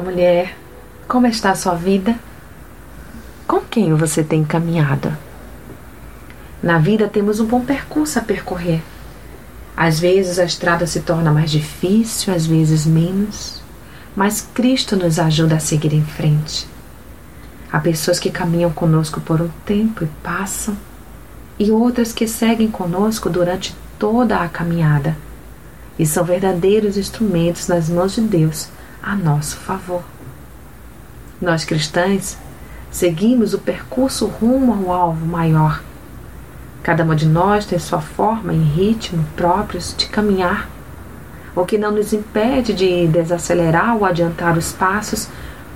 mulher. Como está a sua vida? Com quem você tem caminhado? Na vida temos um bom percurso a percorrer. Às vezes a estrada se torna mais difícil, às vezes menos, mas Cristo nos ajuda a seguir em frente. Há pessoas que caminham conosco por um tempo e passam, e outras que seguem conosco durante toda a caminhada e são verdadeiros instrumentos nas mãos de Deus a nosso favor. Nós cristãos seguimos o percurso rumo ao alvo maior. Cada uma de nós tem sua forma e ritmo próprios de caminhar, o que não nos impede de desacelerar ou adiantar os passos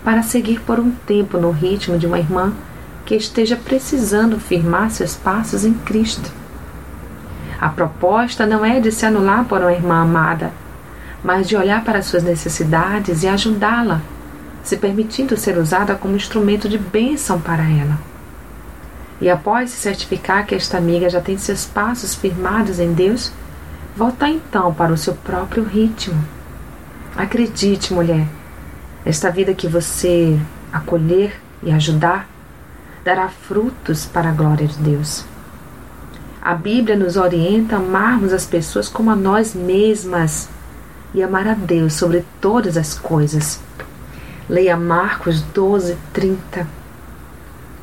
para seguir por um tempo no ritmo de uma irmã que esteja precisando firmar seus passos em Cristo. A proposta não é de se anular por uma irmã amada, mas de olhar para suas necessidades e ajudá-la, se permitindo ser usada como instrumento de bênção para ela. E após se certificar que esta amiga já tem seus passos firmados em Deus, voltar então para o seu próprio ritmo. Acredite, mulher, esta vida que você acolher e ajudar dará frutos para a glória de Deus. A Bíblia nos orienta a amarmos as pessoas como a nós mesmas e amar a Deus sobre todas as coisas. Leia Marcos 12, 30.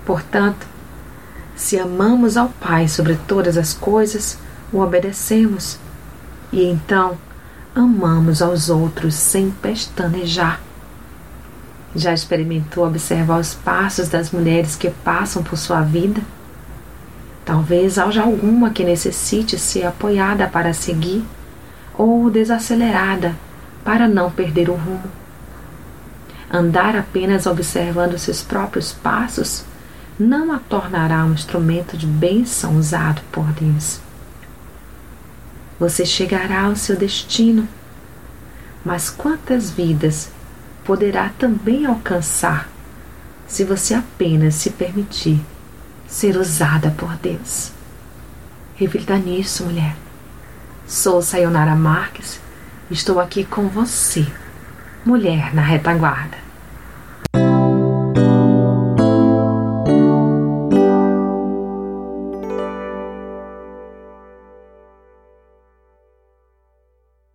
Portanto, se amamos ao Pai sobre todas as coisas, o obedecemos. E então amamos aos outros sem pestanejar. Já experimentou observar os passos das mulheres que passam por sua vida? Talvez haja alguma que necessite ser apoiada para seguir ou desacelerada para não perder o rumo. Andar apenas observando seus próprios passos não a tornará um instrumento de bênção usado por Deus. Você chegará ao seu destino, mas quantas vidas poderá também alcançar se você apenas se permitir ser usada por Deus. Reflita nisso, mulher. Sou Sayonara Marques, estou aqui com você, mulher na retaguarda.